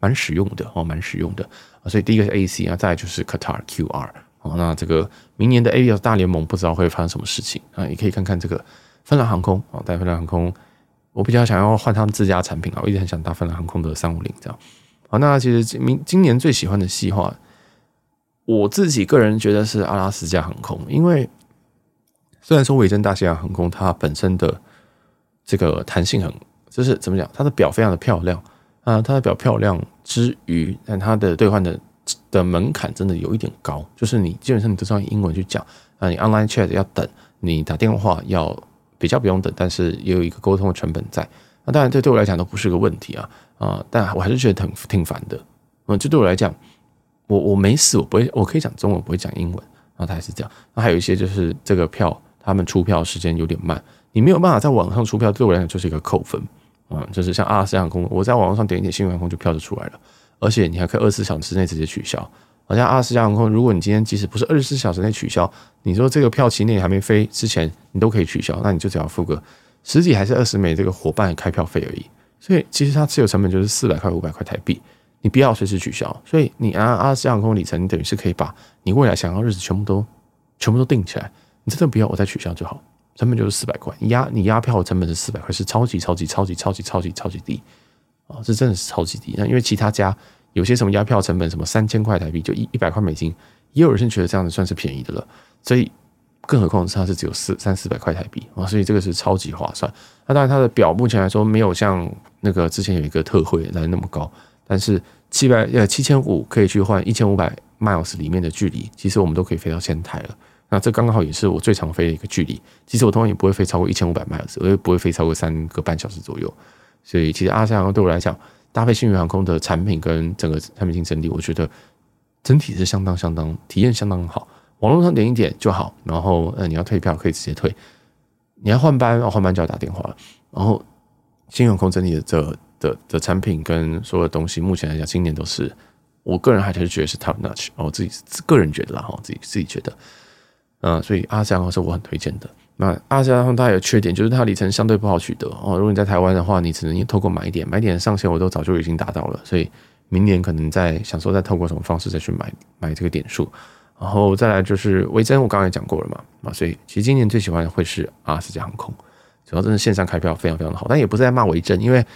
蛮实用的哦，蛮实用的啊，所以第一个是 AC 啊，再来就是 Qatar QR 哦，那这个明年的 Avios 大联盟不知道会发生什么事情啊，也可以看看这个芬兰航空啊，带芬兰航空，我比较想要换他们自家产品啊，我一直很想搭芬兰航空的三五零这样。好，那其实明今年最喜欢的计划，我自己个人觉得是阿拉斯加航空，因为虽然说维珍大西洋航空它本身的这个弹性很，就是怎么讲，它的表非常的漂亮。啊，它的表漂亮之余，但它的兑换的的门槛真的有一点高，就是你基本上你都是用英文去讲啊，你 online chat 要等，你打电话要比较不用等，但是也有一个沟通的成本在。那当然，这对我来讲都不是个问题啊啊，但我还是觉得挺挺烦的。嗯，这对我来讲，我我没事，我不会，我可以讲中文，不会讲英文，然后它还是这样。那还有一些就是这个票，他们出票时间有点慢，你没有办法在网上出票，对我来讲就是一个扣分。嗯，就是像阿拉斯加航空，我在网络上点一点，新运航空就票就出来了，而且你还可以二十四小时内直接取消。好像阿拉斯加航空，如果你今天即使不是二十四小时内取消，你说这个票期内还没飞之前，你都可以取消，那你就只要付个十几还是二十美这个伙伴开票费而已。所以其实它持有成本就是四百块五百块台币，你不要随时取消。所以你按阿拉斯加航空里程，你等于是可以把你未来想要日子全部都全部都定起来，你真的不要我再取消就好。成本就是四百块，你押你押票的成本是四百块，是超级超级超级超级超级超级低啊！这真的是超级低。那因为其他家有些什么押票成本什么三千块台币，就一一百块美金，也有人觉得这样子算是便宜的了。所以，更何况它是只有四三四百块台币啊！所以这个是超级划算。那当然，它的表目前来说没有像那个之前有一个特惠来那么高，但是七百呃七千五可以去换一千五百 miles 里面的距离，其实我们都可以飞到仙台了。那这刚刚好也是我最长飞的一个距离。其实我通常也不会飞超过一千五百迈尔，我也不会飞超过三个半小时左右。所以其实阿拉斯加航空对我来讲，搭配星宇航空的产品跟整个产品竞争力，我觉得整体是相当相当体验相当好。网络上点一点就好，然后呃你要退票可以直接退，你要换班要换班就要打电话。然后星宇航空整体的这的的，产品跟所有的东西，目前来讲今年都是我个人还是觉得是 top notch。我自己个人觉得啦，哈，自己自己觉得。嗯，所以阿拉斯加航空是我很推荐的。那阿拉斯加航空它有缺点，就是它里程相对不好取得哦。如果你在台湾的话，你只能透过买点，买点上限我都早就已经达到了，所以明年可能在想说再透过什么方式再去买买这个点数。然后再来就是维珍，我刚刚也讲过了嘛，啊，所以其实今年最喜欢的会是阿斯加航空，主要真的线上开票非常非常的好，但也不是在骂维珍，因为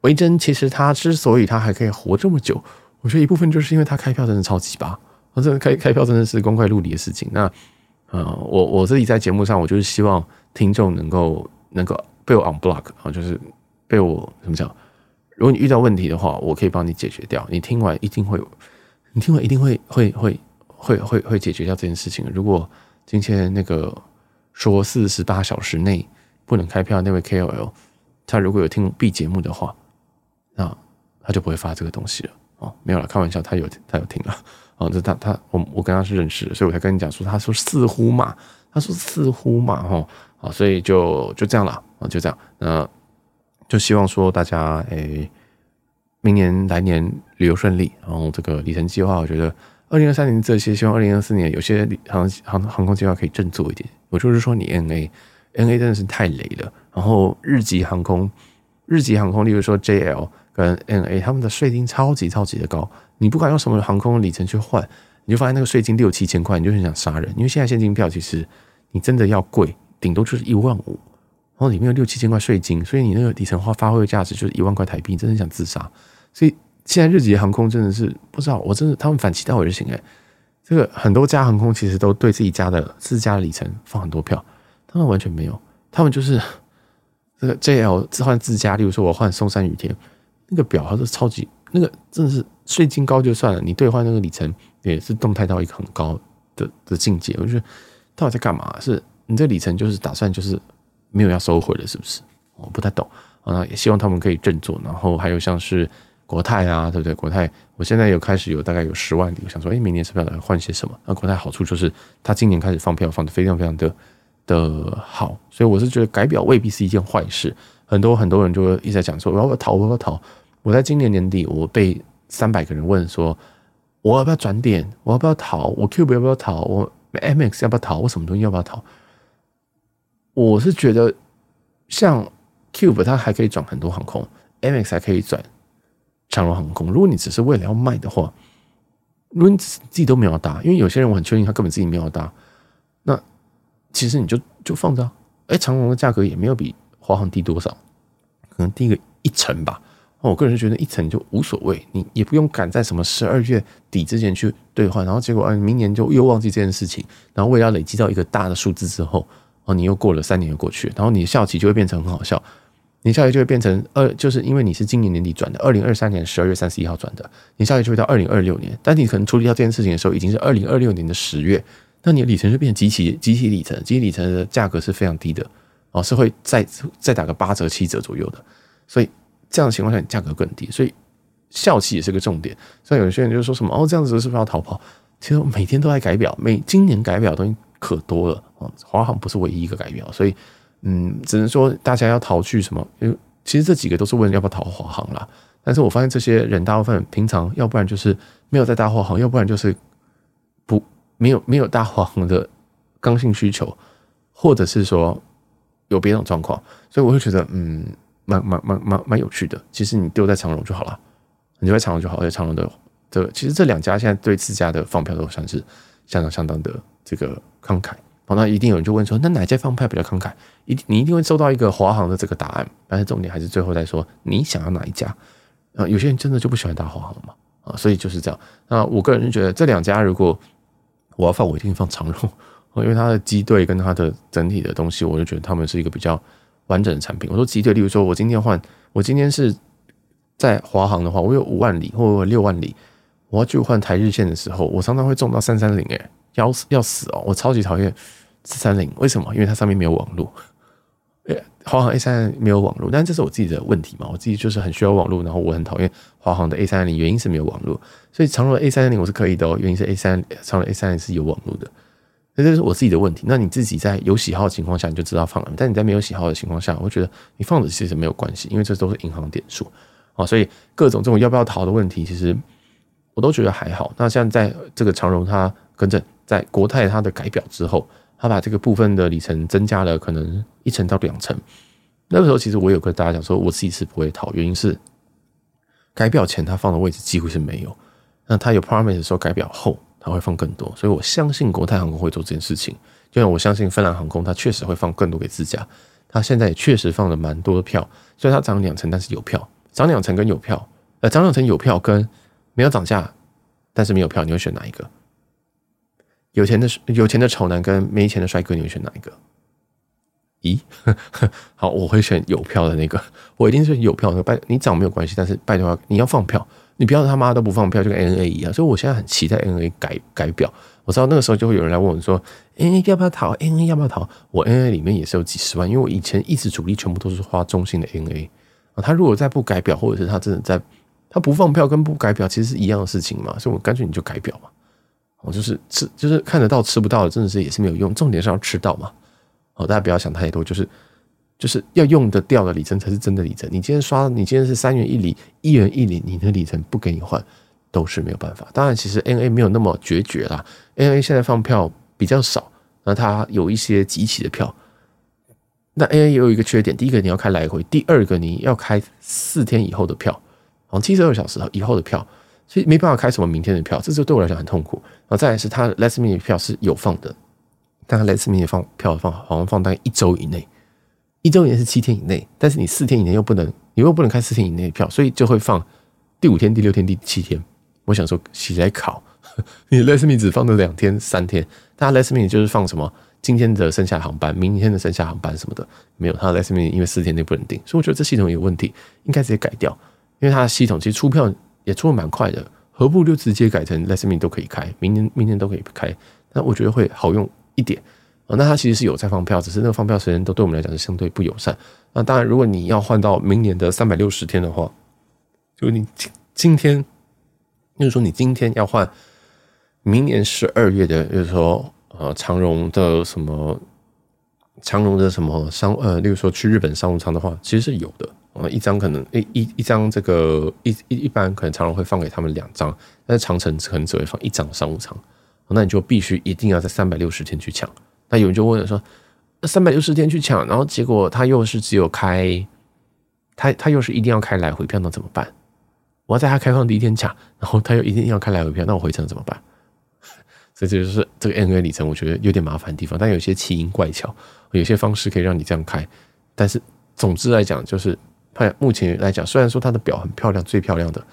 维珍其实它之所以它还可以活这么久，我觉得一部分就是因为它开票真的超级巴，啊，这个开开票真的是光怪陆离的事情。那呃，我我自己在节目上，我就是希望听众能够能够被我 unblock 啊，就是被我怎么讲？如果你遇到问题的话，我可以帮你解决掉。你听完一定会你听完一定会会会会会会解决掉这件事情。如果今天那个说四十八小时内不能开票那位 KOL，他如果有听 B 节目的话，那他就不会发这个东西了哦。没有了，开玩笑，他有他有听了哦。这他他我我跟他是认识的，所以我才跟你讲说，他说似乎嘛，他说似乎嘛，哈啊，所以就就这样了啊，就这样。那就希望说大家诶。明年来年旅游顺利，然后这个里程计划，我觉得二零二三年这些，希望二零二四年有些航航航空计划可以振作一点。我就是说，你 N A N A 真的是太雷了。然后日籍航空，日籍航空，例如说 JL 跟 N A，他们的税金超级超级的高。你不管用什么航空里程去换，你就发现那个税金六七千块，你就很想杀人。因为现在现金票其实你真的要贵，顶多就是一万五，然后里面有六七千块税金，所以你那个里程花发挥的价值就是一万块台币，你真的想自杀。所以现在日籍航空真的是不知道，我真的他们反其道而行哎，这个很多家航空其实都对自己家的自家里程放很多票，他们完全没有，他们就是 这个 JL 置换自家，例如说我换松山雨天那个表，它是超级那个真的是税金高就算了，你兑换那个里程也是动态到一个很高的的境界，我觉得到底在干嘛？是你这里程就是打算就是没有要收回了，是不是？我不太懂啊，也希望他们可以振作，然后还有像是。国泰啊，对不对？国泰，我现在有开始有大概有十万里，我想说，哎，明年是不是要来换些什么？那国泰好处就是，他今年开始放票放得非常非常的的好，所以我是觉得改表未必是一件坏事。很多很多人就会一直在讲说，我要不要逃？我要不要逃？我在今年年底，我被三百个人问说，我要不要转点？我要不要逃？我 Cube 要不要逃？我 MX 要不要逃？我什么东西要不要逃？我是觉得，像 Cube 它还可以转很多航空，MX 还可以转。长荣航空，如果你只是为了要卖的话，如果你自己都没有搭，因为有些人我很确定他根本自己没有搭，那其实你就就放着，哎，长荣的价格也没有比华航低多少，可能低个一成吧。我个人是觉得一层就无所谓，你也不用赶在什么十二月底之前去兑换，然后结果哎，明年就又忘记这件事情，然后为了累积到一个大的数字之后，哦，你又过了三年又过去，然后你的效期就会变成很好笑。你效益就会变成二，就是因为你是今年年底转的，二零二三年十二月三十一号转的，你效益就会到二零二六年。但你可能处理到这件事情的时候，已经是二零二六年的十月，那你的里程就变成即期即期里程，即期里程的价格是非常低的哦，是会再再打个八折七折左右的。所以这样的情况下，你价格更低，所以效期也是个重点。所以有些人就说什么哦，这样子是不是要逃跑？其实每天都在改表，每今年改表的东西可多了哦，华航不是唯一一个改表，所以。嗯，只能说大家要逃去什么？因为其实这几个都是问要不要逃华航啦。但是我发现这些人大部分平常要不然就是没有在搭华航，要不然就是不没有没有搭华航的刚性需求，或者是说有别种状况。所以我会觉得，嗯，蛮蛮蛮蛮蛮有趣的。其实你丢在长荣就好了，你丢在长荣就好。而且长荣的这其实这两家现在对自家的放票都算是相当相当的这个慷慨。那一定有人就问说，那哪家放票比较慷慨？一你一定会收到一个华航的这个答案，但是重点还是最后再说你想要哪一家啊？有些人真的就不喜欢搭华航嘛啊，所以就是这样。那我个人是觉得这两家如果我要放，我一定放长荣，因为它的机队跟它的整体的东西，我就觉得他们是一个比较完整的产品。我说机队，例如说我今天换，我今天是在华航的话，我有五万里或六万里，我要去换台日线的时候，我常常会中到三三零，诶，要死要死哦，我超级讨厌。四三零为什么？因为它上面没有网络。诶，华航 A 三没有网络，但这是我自己的问题嘛？我自己就是很需要网络，然后我很讨厌华航的 A 三零，原因是没有网络。所以长荣 A 三零我是可以的哦，原因是 A 三长荣 A 三零是有网络的。那这是我自己的问题。那你自己在有喜好的情况下，你就知道放了；但你在没有喜好的情况下，我觉得你放的其实没有关系，因为这都是银行点数啊。所以各种这种要不要逃的问题，其实我都觉得还好。那像在这个长荣，它跟着在国泰它的改表之后。它把这个部分的里程增加了，可能一成到两成。那个时候，其实我有跟大家讲说，我自己是不会逃，原因是改表前他放的位置几乎是没有。那他有 promise 的时候，改表后他会放更多，所以我相信国泰航空会做这件事情。就像我相信芬兰航空，它确实会放更多给自驾。它现在也确实放了蛮多的票，所以它涨两成，但是有票涨两成跟有票，呃，涨两成有票跟没有涨价，但是没有票，你会选哪一个？有钱的有钱的丑男跟没钱的帅哥，你会选哪一个？咦，好，我会选有票的那个，我一定是有票的。拜，你涨没有关系，但是拜托你要放票，你不要他妈都不放票，就跟 N A 一样。所以我现在很期待 N A 改改表。我知道那个时候就会有人来问我说：“N A 要不要逃？N A 要不要逃？”我 N A 里面也是有几十万，因为我以前一直主力全部都是花中信的 N A 啊。他如果再不改表，或者是他真的在他不放票跟不改表其实是一样的事情嘛，所以我干脆你就改表嘛。我就是吃，就是看得到吃不到的，真的是也是没有用。重点是要吃到嘛。哦，大家不要想太多，就是就是要用得掉的里程才是真的里程。你今天刷，你今天是三元一里、一元一里，你的里程不给你换，都是没有办法。当然，其实 N A 没有那么决绝啦。N A 现在放票比较少，那它有一些集齐的票。那 ANA 也有一个缺点，第一个你要开来回，第二个你要开四天以后的票，好像，七十二小时以后的票。所以没办法开什么明天的票，这就对我来讲很痛苦。然后再来是它 last minute 票是有放的，但它 last minute 放票放好像放大概一周以内，一周年是七天以内，但是你四天以内又不能，你又不能开四天以内的票，所以就会放第五天、第六天、第七天。我想说起来考，你 last minute 只放了两天、三天，但 last minute 就是放什么今天的剩下航班、明天的剩下航班什么的，没有它 last minute 因为四天内不能定，所以我觉得这系统有问题，应该直接改掉，因为它的系统其实出票。也出的蛮快的，何不就直接改成 last minute 都可以开，明年明年都可以开，那我觉得会好用一点那它其实是有在放票，只是那个放票时间都对我们来讲是相对不友善。那当然，如果你要换到明年的三百六十天的话，就你今今天，就是说你今天要换明年十二月的，就是说呃长荣的什么长荣的什么商呃，例如说去日本商务舱的话，其实是有的。呃，一张可能一一一张这个一一一般可能长荣会放给他们两张，但是长城可能只会放一张商务舱，那你就必须一定要在三百六十天去抢。那有人就问了说，三百六十天去抢，然后结果他又是只有开，他他又是一定要开来回票，那怎么办？我要在他开放第一天抢，然后他又一定要开来回票，那我回程怎么办？所以这就是这个 N A 里程，我觉得有点麻烦的地方，但有些奇淫怪巧，有些方式可以让你这样开，但是总之来讲就是。目前来讲，虽然说它的表很漂亮，最漂亮的，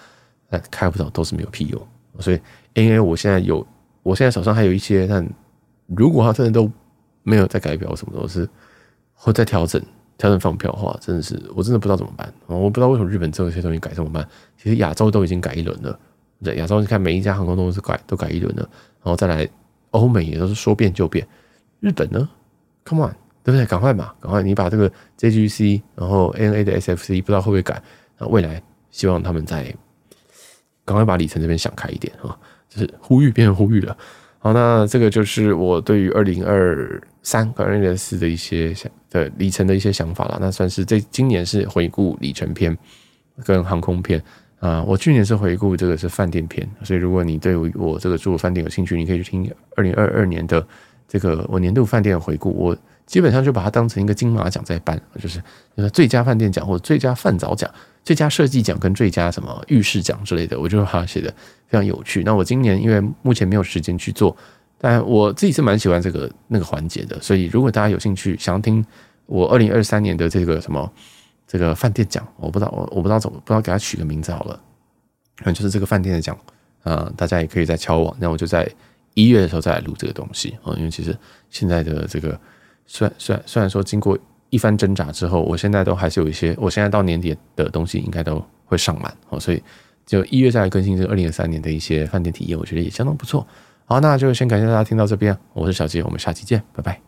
但开不到都是没有屁用。所以 N A 我现在有，我现在手上还有一些，但如果它真的都没有再改表什么，都是或再调整调整放票的话，真的是我真的不知道怎么办。我不知道为什么日本这些东西改这么慢。其实亚洲都已经改一轮了，对，亚洲你看每一家航空公司改都改一轮了，然后再来欧美也都是说变就变。日本呢？Come on！对不对？赶快嘛，赶快！你把这个 JGC，然后 ANA 的 SFC，不知道会不会改？未来希望他们再赶快把里程这边想开一点啊，就是呼吁变成呼吁了。好，那这个就是我对于二零二三和二零二四的一些想的里程的一些想法了。那算是这今年是回顾里程篇跟航空篇啊，我去年是回顾这个是饭店篇，所以如果你对我这个住饭店有兴趣，你可以去听二零二二年的这个我年度饭店的回顾。我。基本上就把它当成一个金马奖在颁，就是就是最佳饭店奖或者最佳饭早奖、最佳设计奖跟最佳什么浴室奖之类的，我就把它写的非常有趣。那我今年因为目前没有时间去做，但我自己是蛮喜欢这个那个环节的。所以如果大家有兴趣想要听我二零二三年的这个什么这个饭店奖，我不知道我我不知道怎么不知道给它取个名字好了，反正就是这个饭店的奖啊，大家也可以再敲我。那我就在一月的时候再来录这个东西啊，因为其实现在的这个。虽然虽然虽然说经过一番挣扎之后，我现在都还是有一些，我现在到年底的东西应该都会上满哦，所以就一月再来更新这个二零二三年的一些饭店体验，我觉得也相当不错。好，那就先感谢大家听到这边，我是小杰，我们下期见，拜拜。